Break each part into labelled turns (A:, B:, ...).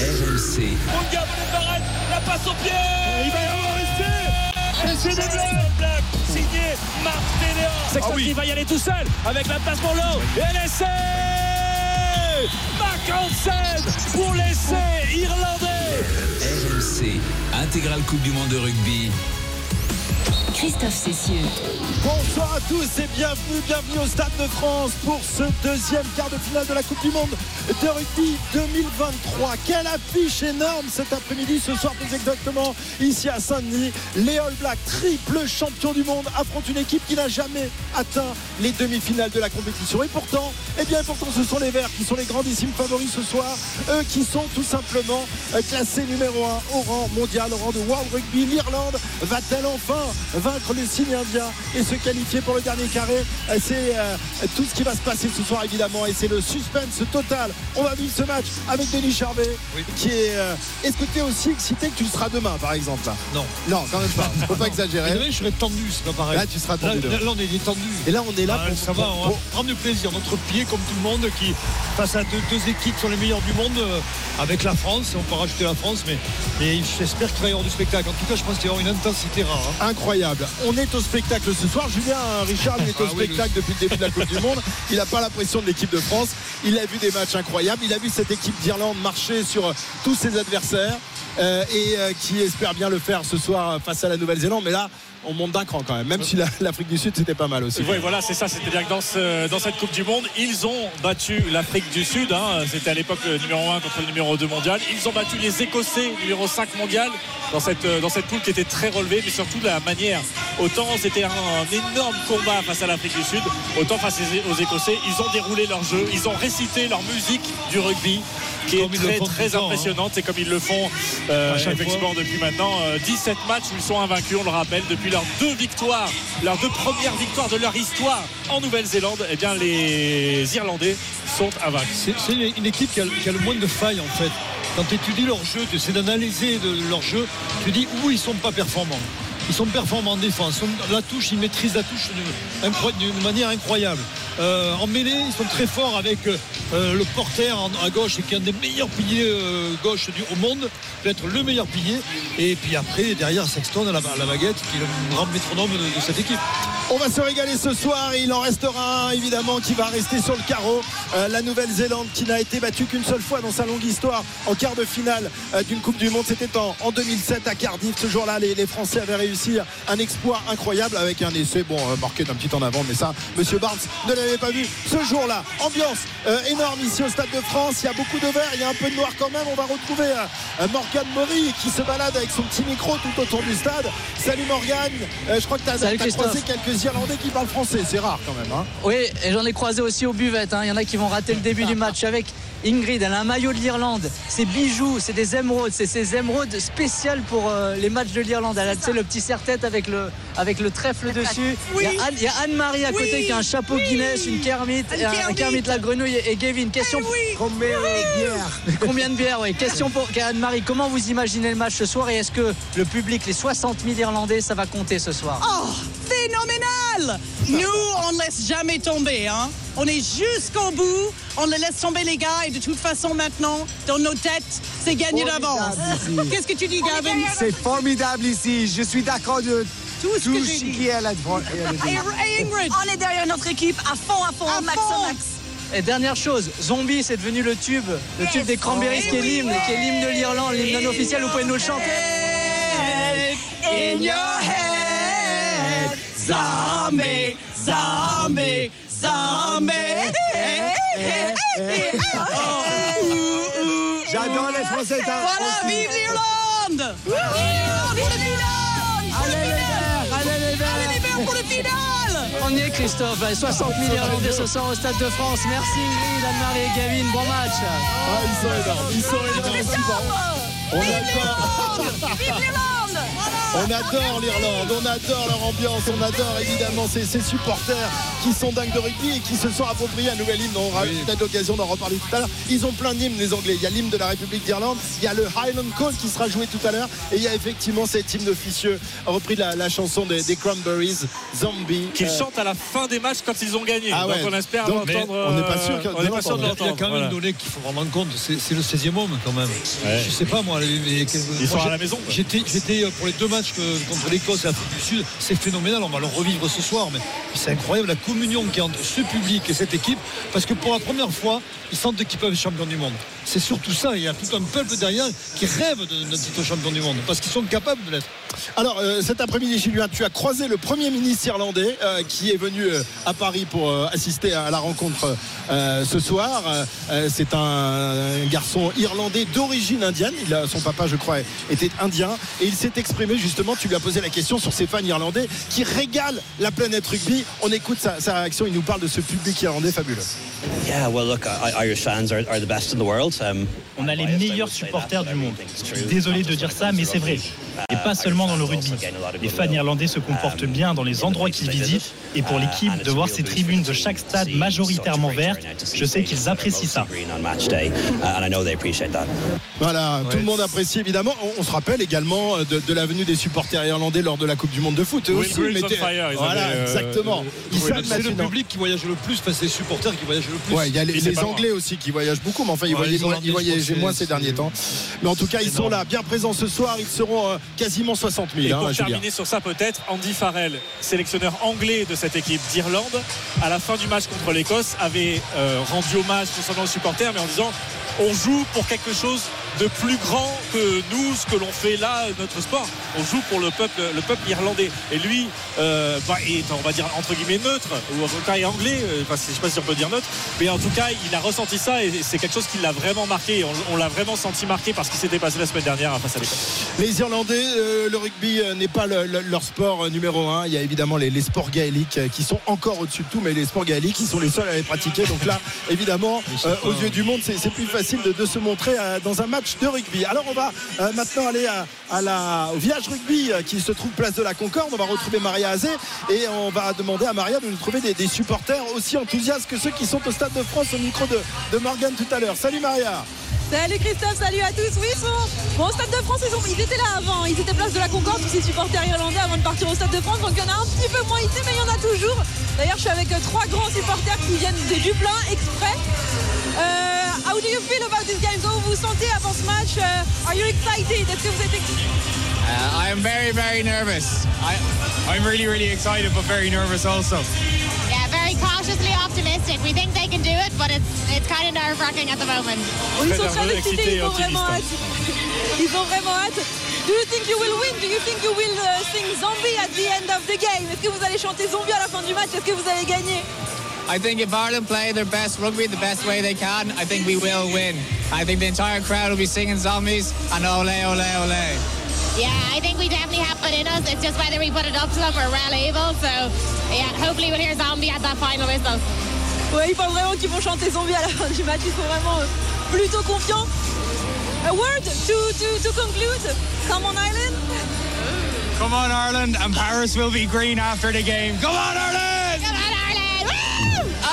A: RMC.
B: Mondial, Barrette, la passe au pied
C: Il va y avoir essai
B: C'est des Black signé Marc Téléa Sexton
C: Ah oui.
B: qui va y aller tout seul avec la passe pour l'eau et l'essai Marc Hansen pour l'essai irlandais
A: RMC. Intégrale Coupe du Monde de rugby.
D: Christophe Cessieux.
C: Bonsoir à tous et bienvenue, bienvenue au Stade de France pour ce deuxième quart de finale de la Coupe du Monde de rugby 2023. Quelle affiche énorme cet après-midi, ce soir plus exactement, ici à Saint-Denis. Les All Blacks, triple champion du monde, affrontent une équipe qui n'a jamais atteint les demi-finales de la compétition. Et pourtant, eh bien pourtant ce sont les Verts qui sont les grandissimes favoris ce soir. Eux qui sont tout simplement euh, classés numéro 1 au rang mondial, au rang de World Rugby. L'Irlande va-t-elle enfin vaincre le signe indien et se qualifier pour le dernier carré Euh, C'est euh, tout ce qui va se passer ce soir évidemment et c'est le suspense total. On va vivre ce match avec Denis Charvet qui est... euh, Est-ce que tu es aussi excité que tu le seras demain par exemple là?
E: Non.
C: Non, quand même pas. Faut pas exagérer.
E: demain, je serai tendu, c'est pas pareil.
C: Là, tu seras tendu.
E: là, là, on est détendu.
C: Et là, on est là
E: Ah,
C: pour,
E: ça va, on va prendre du plaisir. Notre pied, comme tout le monde, qui face à deux, deux équipes qui sont les meilleures du monde, euh, avec la France, on peut rajouter la France, mais, mais j'espère qu'il va y avoir du spectacle. En tout cas, je pense qu'il va y avoir une intensité rare. hein.
C: incroyable. On est au spectacle ce soir. Julien Richard il est au
E: Ah oui,
C: spectacle depuis le début de la Coupe du Monde. Il n'a pas la pression de l'équipe de France. Il a vu des matchs incroyables. Il a vu cette équipe d'Irlande marcher sur euh, tous ses adversaires euh, et euh, qui espère bien le faire ce soir euh, face à la Nouvelle-Zélande. Mais là, on monte d'un cran quand même. Même si la- l'Afrique du Sud c'était pas mal aussi.
B: Oui, voilà, c'est ça. C'est-à-dire que dans, ce- dans cette Coupe du Monde, ils ont battu l'Afrique du Sud. hein. C'était à l'époque le numéro 1 contre le numéro 2 mondial. Ils ont battu les Écossais, numéro 5 mondial, dans cette, dans cette poule qui était très relevée, mais surtout la manière. Autant c'était un, énorme combat face à l'Afrique du Sud, autant face aux Écossais, ils ont déroulé leur jeu, ils ont récité leur musique du rugby, qui est très, très
E: hein.
B: impressionnante. C'est comme ils le font euh,
E: À chaque
B: effectivement depuis maintenant euh, 17 matchs où ils sont invaincus, on le rappelle, depuis leurs deux victoires, leurs deux premières victoires de leur histoire en Nouvelle-Zélande. Eh bien, les Irlandais sont invaincus.
E: C'est c'est une, équipe qui a, qui a le moins de failles, en fait. Quand tu étudies leur jeu, tu essaies d'analyser leur jeu, tu dis où ils sont pas performants. Ils sont performants en défense. La touche, ils maîtrisent la touche d'une manière incroyable. Euh, en mêlée, ils sont très forts avec euh, le porter à gauche, qui est un des meilleurs piliers euh, gauche du, au monde, peut-être le meilleur pilier. Et puis après, derrière Sexton la, la baguette, qui est le grand métronome de cette équipe.
C: On va se régaler ce soir et il en restera un évidemment qui va rester sur le carreau. Euh, la Nouvelle-Zélande qui n'a été battue qu'une seule fois dans sa longue histoire en quart de finale euh, d'une Coupe du Monde. C'était en, en 2007 à Cardiff. Ce jour-là, les, les Français avaient réussi un exploit incroyable avec un essai bon euh, marqué d'un petit en avant. Mais ça, Monsieur Barnes ne l'avait pas vu ce jour-là. Ambiance énorme ici au Stade de France. Il y a beaucoup de vert, il y a un peu de noir quand même. On va retrouver Morgane Maury qui se balade avec son petit micro tout autour du stade. Salut Morgane. Je crois que tu as, croisé quelques Irlandais qui parlent français. C'est rare quand même. Hein.
F: Oui, et j'en ai croisé aussi aux buvettes. hein. Il y en a qui vont rater le début du match avec Ingrid. Elle a un maillot de l'Irlande. C'est bijoux, c'est des émeraudes. C'est ces émeraudes spéciales pour euh, les matchs de l'Irlande. Elle a tu sais, le petit serre-tête avec le, avec le trèfle dessus. Il y a Anne- il y a Anne-Marie à côté qui a un chapeau Guinness, une Kermit, et un, un Kermit la grenouille et Gavin. Question Combien de bières Combien de bières, oui. Question pour Anne-Marie. Comment vous imaginez le match ce soir et est-ce que le public, les 60 000 Irlandais, ça va compter ce soir?
G: Oh, phénoménal Nous, on ne laisse jamais tomber. Hein. On est jusqu'au bout. On ne laisse tomber les gars. Et de toute façon, maintenant, dans nos têtes, c'est gagné d'avance. Qu'est-ce que tu dis, Gavin
H: C'est formidable ici. Je suis d'accord de
G: Tout ce
H: tout
G: que
H: ce
G: j'ai dit.
H: qui est là devant.
G: Hey, hey, Ingrid
I: On est derrière notre équipe à fond, à fond,
G: À
I: max
G: fond.
I: au max.
F: Et dernière chose, Zombie, c'est devenu le tube, le tube des Cranberries, qui est l'hymne, qui est l'hymne de l'Irlande, l'hymne non officiel. Vous pouvez nous le chanter
G: In your head, zombie, zombie, zombie.
H: J'adore les Français.
G: Voilà, vive l'Irlande Vive l'Irlande pour le final
H: Allez les Verts, allez les
G: Allez
H: Verts.
G: les Verts pour le final
F: On y est, Christophe. 60 000 Irlandais ce soir au Stade de France. Merci Ingrid, Anne-Marie et Gavin. Bon match.
C: Ah, ils sont énormes. Ils sont énormes. On
G: Vive
C: a
G: l'Irlande Vive l'Irlande
C: On adore l'Irlande, on adore leur ambiance, on adore évidemment ces, ces supporters qui sont dingues de rugby et qui se sont appropriés un nouvel hymne. On aura peut-être l'occasion d'en reparler tout à l'heure. Ils ont plein d'hymnes, les Anglais. Il y a l'hymne de la République d'Irlande, il y a le Highland Call qui sera joué tout à l'heure, et il y a effectivement cet hymne officieux repris de la, la chanson des, des Cranberries, Zombie.
B: Qu'ils
C: Euh,
B: chantent à la fin des matchs quand ils ont gagné.
C: Ah
B: Donc
C: ouais.
B: on espère
C: Donc,
B: l'entendre.
C: on n'est pas sûr
B: euh, on n'est pas sûr de
E: Il y a- il y a
B: l'entendre.
E: quand même
B: voilà.
E: une donnée qu'il faut rendre compte, c'est c'est le 16e homme quand même.
B: Ouais.
E: Je sais pas moi. mais-
B: Ils sont
E: moi,
B: à
E: j'ai-
B: la maison,
E: j'étais, euh, pour les deux matchs que- contre l'Écosse et l'Afrique du Sud, c'est phénoménal, on va le revivre ce soir, mais c'est incroyable la communion qu'il y a entre ce public et cette équipe, parce que pour la première fois, ils sentent qu'ils peuvent être champions du monde. C'est surtout ça, il y a tout un peuple derrière qui rêve de- d'un titre champion du monde, parce qu'ils sont capables de l'être.
C: Alors euh, cet après-midi, Julien, tu as croisé le Premier ministre irlandais euh, qui est venu euh, à Paris pour euh, assister à la rencontre euh, ce soir. C'est un, un garçon irlandais d'origine indienne. Il a, son papa, je crois, était indien. Et il s'est exprimé justement, tu lui as posé la question sur ces fans irlandais qui régalent la planète rugby. On écoute sa, sa réaction, il nous parle de ce public irlandais fabuleux.
J: Yeah, well, look, I- Irish fans are, are the best in the world. Um,
K: On a les meilleurs supporters du monde. Je suis désolé de dire ça, mais c'est vrai. Et pas seulement dans le rugby. Les fans irlandais se comportent bien dans les endroits qu'ils visitent. Et pour l'équipe, de voir ces tribunes de chaque stade majoritairement vertes, je sais qu'ils apprécient ça.
J: on match day, and I know they appreciate that.
C: Voilà, tout le monde apprécie évidemment. On, on se rappelle également euh, de, de la venue des supporters irlandais lors de la Coupe du Monde de foot. Eux
B: Will
C: aussi, mettaient-
B: fire, ils
C: voilà,
B: avaient, euh,
C: exactement.
E: Oui, C'est le public qui voyage le plus, enfin c'est les supporters qui voyagent le plus.
C: Ouais, il y a les, Anglais aussi qui voyagent beaucoup, mais enfin ils
E: Ouais,
C: voyageaient
E: les
C: moins, ils voyageaient ces derniers temps. Mais en tout cas, ils sont là, bien présents ce soir. Ils seront euh, quasiment 60 000.
B: Et
C: hein,
B: pour terminer sur ça, peut-être, Andy Farrell, sélectionneur anglais de cette équipe d'Irlande, à la fin du match contre l'Écosse, avait euh, rendu hommage concernant aux supporters, mais en disant on joue pour quelque chose de plus grand que nous, ce que l'on fait là, notre sport. On joue pour le peuple, le peuple irlandais. Et lui euh, bah, est, on va dire, entre guillemets, neutre, ou en tout cas est anglais, euh, enfin, je sais pas si on peut dire neutre, mais en tout cas, il a ressenti ça et c'est quelque chose qui l'a vraiment marqué. On, on l'a vraiment senti marqué parce qu'il s'était passé la semaine dernière face à l'Écosse.
C: Les Irlandais, euh, le rugby n'est pas le- le- leur sport numéro un. Il y a évidemment les, les sports gaéliques qui sont encore au-dessus de tout, mais les sports gaéliques, ils sont les seuls à les pratiquer. Donc là, évidemment, euh, aux yeux du monde, c'est plus facile de, de se montrer dans un match de rugby. Alors on va euh, maintenant aller à, la, au village rugby euh, qui se trouve place de la Concorde. On va retrouver Maria Azé et on va demander à Maria de nous trouver des, supporters aussi enthousiastes que ceux qui sont au Stade de France au micro de, de Morgan tout à l'heure. Salut Maria
I: Salut Christophe, salut à tous. Oui, sont. Bon, au Stade de France, ils, ils étaient là avant. Ils étaient place de la Concorde, tous ces supporters irlandais avant de partir au Stade de France. Donc il y en a un petit peu moins ici, mais il y en a toujours. D'ailleurs, je suis avec euh, trois grands supporters qui viennent de Dublin exprès. Euh, how do you feel about this game Comment vous vous sentez avant ce match? Euh, Are you excited? Est-ce que vous êtes excité
L: Uh, I am very, very nervous. I, I'm really, really excited, but very nervous also.
M: Yeah, very cautiously optimistic. We think they can do it, but it's it's kind of nerve wracking at the moment.
I: Oh, Ils sont très excités, ils ont vraiment hâte. Ils ont vraiment hâte. Do you think you will win? Do you think you will uh, sing Zombie at the end of the game? Est-ce que vous allez chanter Zombie à la fin du match? Est-ce que vous allez gagner?
L: I think if Ireland play their best rugby the best way they can, I think we will win. I think the entire crowd will be singing zombies and ole, ole, ole.
M: Yeah, I think we definitely have it in us. It's just whether we put it up to them or well able. So, yeah, hopefully we'll hear Zombie at that final whistle.
I: Ouais, ils pensent vraiment qu'ils vont chanter Zombie à la fin du match. Ils sont vraiment euh, plutôt confiants. A word to, to, to conclude. Come on, Ireland.
L: Come on, Ireland, and Paris will be green after the game. Come on, Ireland!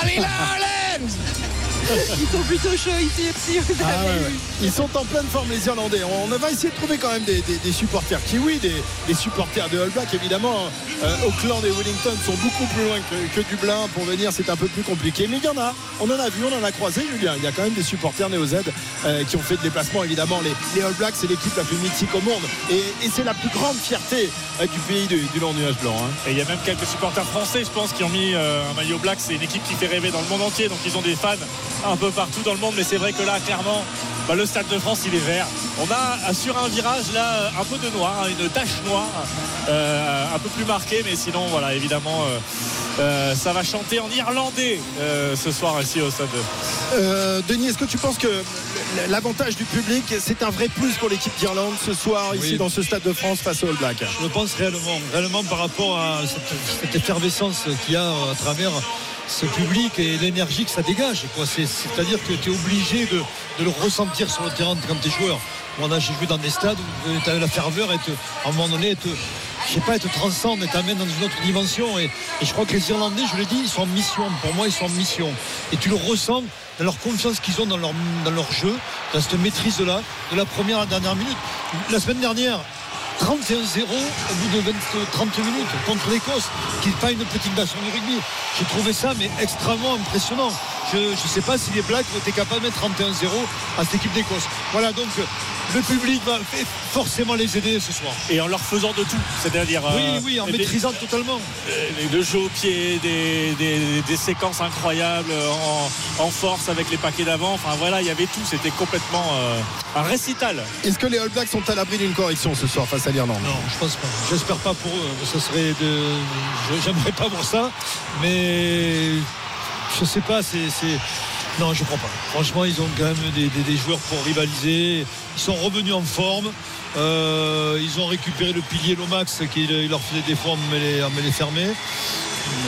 M: I'll Ireland!
I: Ils sont plutôt chauds ici aussi. Vous
C: Ah
I: avez
C: ouais,
I: vu.
C: ouais. Ils sont en pleine forme les Irlandais. On va essayer de trouver quand même des, des- des supporters kiwi, des, des supporters de All Black. Évidemment, euh, Auckland et Wellington sont beaucoup plus loin que, que Dublin. Pour venir, c'est un peu plus compliqué. Mais il y en a. On en a vu, on en a croisé, Julien. Il y a quand même des supporters Néo Z euh, qui ont fait le déplacement. Évidemment, les, les All Blacks, c'est l'équipe la plus mythique au monde. Et, et c'est la plus grande fierté euh, du pays du, du long nuage blanc. hein.
B: Et il y a même quelques supporters français, je pense, qui ont mis euh, un maillot black. C'est une équipe qui fait rêver dans le monde entier. Donc ils ont des fans un peu partout dans le monde. Mais c'est vrai que là, clairement, bah, le Stade de France, il est vert. On a euh, sur un virage là un peu de noir, hein, une tache noire, euh, un peu plus marquée. Mais sinon, voilà, évidemment, euh, euh, ça va chanter en irlandais euh, ce soir ici au Stade.
C: Euh, Denis, est-ce que tu penses que l'avantage du public, c'est un vrai plus pour l'équipe d'Irlande ce soir, ici
E: Oui.
C: dans ce Stade de France face aux All Blacks?
E: Je le pense réellement, réellement par rapport à cette, cette effervescence qu'il y a à travers ce public et l'énergie que ça dégage. C'est-à-dire que tu es obligé de, le ressentir sur le terrain quand tu es joueur. Moi, j'ai joué dans des stades où tu as la ferveur et te- à un moment donné, te, je sais pas, elle te transcende et t'amène dans une autre dimension. Et, et je crois que les Irlandais, je l'ai dit, ils sont en mission. Pour moi, ils sont en mission. Et tu le ressens dans leur confiance qu'ils ont dans leur, dans leur jeu, dans cette maîtrise-là, de la première à la dernière minute. La semaine dernière, 31-0 au bout de 20, 30 minutes contre l'Écosse, qui n'est une petite nation du rugby. J'ai trouvé ça mais extrêmement impressionnant. Je ne sais pas si les Blacks été capables de mettre 31-0 à cette équipe d'Écosse. Voilà donc le public va forcément les aider ce soir.
B: Et en leur faisant de tout, c'est-à-dire.
E: Oui,
B: euh,
E: oui, en
B: des-
E: maîtrisant totalement.
B: euh, le jeu au pied, des, des- des séquences incroyables en, en force avec les paquets d'avant. Enfin voilà, il y avait tout. C'était complètement euh, un récital.
C: Est-ce que les All Blacks sont à l'abri d'une correction ce soir face à l'Irlande?
E: Non, je pense pas. J'espère pas pour eux. Ça serait de. J'aimerais pas voir ça, mais je sais pas. C'est. Non, je crois pas. Franchement, ils ont quand même des, joueurs pour rivaliser. Ils sont revenus en forme. Euh, ils ont récupéré le pilier Lomax qui leur faisait des fois mais les, mais les.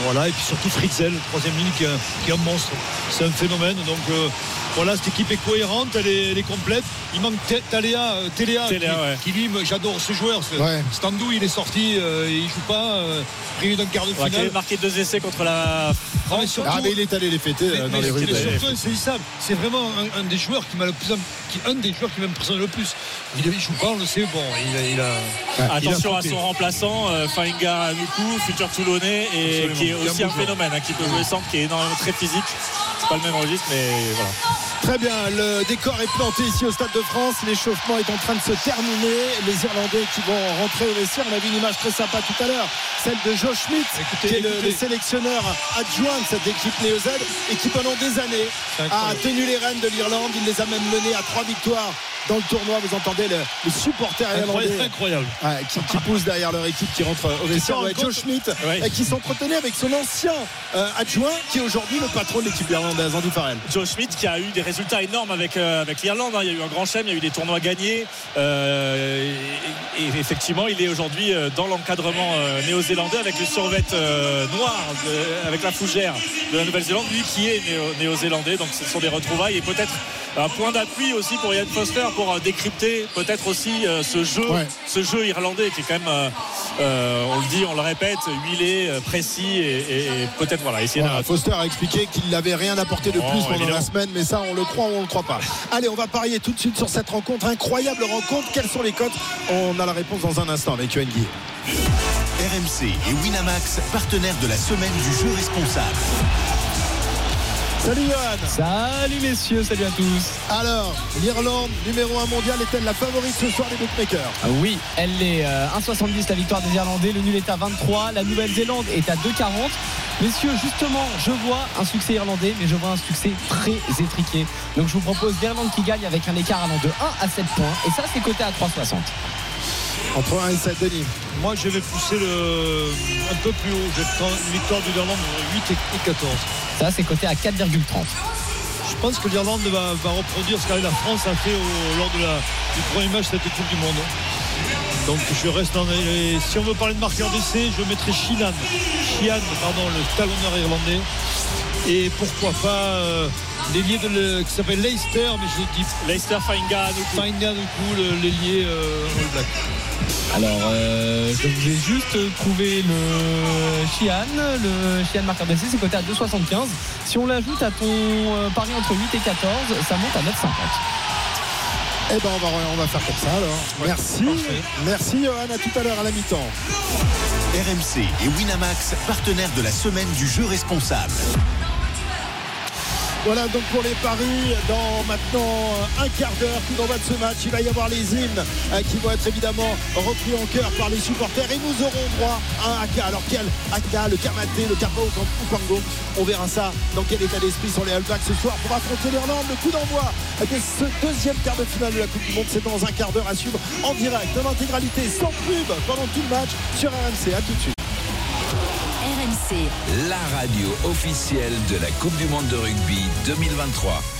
E: Voilà, et puis surtout Fritzel, troisième ligne qui est un, qui est un monstre. C'est un phénomène. Donc euh, voilà, cette équipe est cohérente, elle est, elle est complète. Il manque Té- Taléa, euh, Téléa,
B: Téléa,
E: qui,
B: ouais.
E: qui, lui, j'adore ce joueur. Ce,
C: Ouais.
E: Standou, il est sorti, euh, il joue pas, euh, privé d'un quart de
B: Ouais, qui avait
E: finale.
B: marqué deux essais contre la
E: Non, mais surtout-
C: Ah mais il est allé les fêter
E: mais-
C: euh, dans
E: mais
C: les rues.
E: est
C: de-
E: surtout insaisissable, c'est vraiment un, un des joueurs qui m'a le plus, qui, un des joueurs qui m'impressionne le plus. Il, il joue pas, on le sait. Bon, il a, il a- il a
B: Attention à son remplaçant, euh, Fainga Nuku, futur Toulonnais, et. Qui est aussi un phénomène, hein, qui peut jouer centre, qui est énormément très physique. C'est pas le même registre, mais voilà.
C: Très bien, le décor est planté ici au Stade de France. L'échauffement est en train de se terminer. Les Irlandais qui vont rentrer au vestiaire. On a vu une image très sympa tout à l'heure, celle de Joe Schmidt,
E: Écoutez,
C: qui est le, sélectionneur adjoint de cette équipe Néo Z et qui pendant des années a tenu les rênes de l'Irlande. Il les a même menés à trois victoires dans le tournoi. Vous entendez le,
E: Incroyable,
C: irlandais
E: incroyable.
C: Qui, qui poussent derrière leur équipe qui rentre au vestiaire. Joe Schmidt euh, qui s'entretenait avec son ancien euh, adjoint qui est aujourd'hui le patron de l'équipe irlandaise, Farrell.
B: Joe Schmidt qui a eu des résultats énormes avec, euh, l'Irlande. hein. Il y a eu un grand chelem, il y a eu des tournois gagnés. Euh, et, effectivement, il est aujourd'hui euh, dans l'encadrement néo-zélandais avec le survêt noir, avec la fougère de la Nouvelle-Zélande, lui qui est néo- néo-zélandais. Donc ce sont des retrouvailles et peut-être un point d'appui aussi pour Ian Foster pour euh, décrypter peut-être aussi euh, ce jeu,
C: Ouais.
B: ce jeu irlandais qui est quand même, euh, on le dit, on le répète, huilé, précis et, et- et peut-être voilà essayer
C: Voilà,
B: de
C: Foster a expliqué qu'il n'avait rien apporté de
B: Oh,
C: plus pendant
B: évidemment.
C: la semaine, mais ça, on le croit ou on le croit pas. Allez, on va parier tout de suite sur cette rencontre, incroyable rencontre. Quelles sont les cotes? On a la réponse dans un instant avec Yoann Guy.
N: RMC et Winamax, partenaires de la semaine du jeu responsable.
C: Salut Johan
F: Salut messieurs, salut à tous.
C: Alors, l'Irlande, numéro 1 mondial, est-elle la favorite ce soir des bookmakers
F: Ah Oui, elle est euh, 1,70 la victoire des Irlandais, le nul est à 23, la Nouvelle-Zélande est à 2,40. Messieurs, justement, je vois un succès irlandais, mais je vois un succès très étriqué. Donc je vous propose l'Irlande qui gagne avec un écart allant de 1 à 7 points, et ça c'est coté à 3,60.
C: Entre 1 et 7, Denis.
E: Moi, je vais pousser le, un peu plus haut. Je vais prendre une victoire de l'Irlande 8 et 14.
F: Ça c'est coté à 4,30.
E: Je pense que l'Irlande va, va reproduire ce que la France a fait au- lors de la, du premier match de cette Coupe du Monde. Donc je reste dans les. Si on veut parler de marqueur d'essai, je mettrai Sheehan. Sheehan, pardon, le talonneur irlandais. Et pourquoi pas euh, l'ailier de le- qui s'appelle Leicester, mais je dis
B: Leicester Fainga Nuku.
E: Fainga du coup, l'ailier euh, All Black.
F: Alors, euh, je vais juste trouver le Chian. Le Chian marqueur d'essai, c'est coté à 2,75. Si on l'ajoute à ton euh, pari entre 8 et 14, ça monte à 9,50.
C: Eh ben, on va, on va faire comme ça alors. Merci.
E: parfait.
C: Merci Johan, à tout à l'heure à la mi-temps.
N: RMC et Winamax, partenaires de la semaine du jeu responsable.
C: Voilà donc pour les paris. Dans maintenant un quart d'heure coup d'envoi de ce match il va y avoir les hymnes euh, qui vont être évidemment repris en cœur par les supporters. Et nous aurons droit à un haka alors quel haka le Kamaté le Kapa ou Pango on verra ça dans quel état d'esprit sont les All Blacks ce soir pour affronter l'Irlande. Le coup d'envoi de ce deuxième quart de finale de la Coupe du Monde c'est dans un quart d'heure à suivre en direct. En intégralité sans pub pendant tout le match sur RMC à tout de suite
A: La radio officielle de la Coupe du Monde de rugby 2023.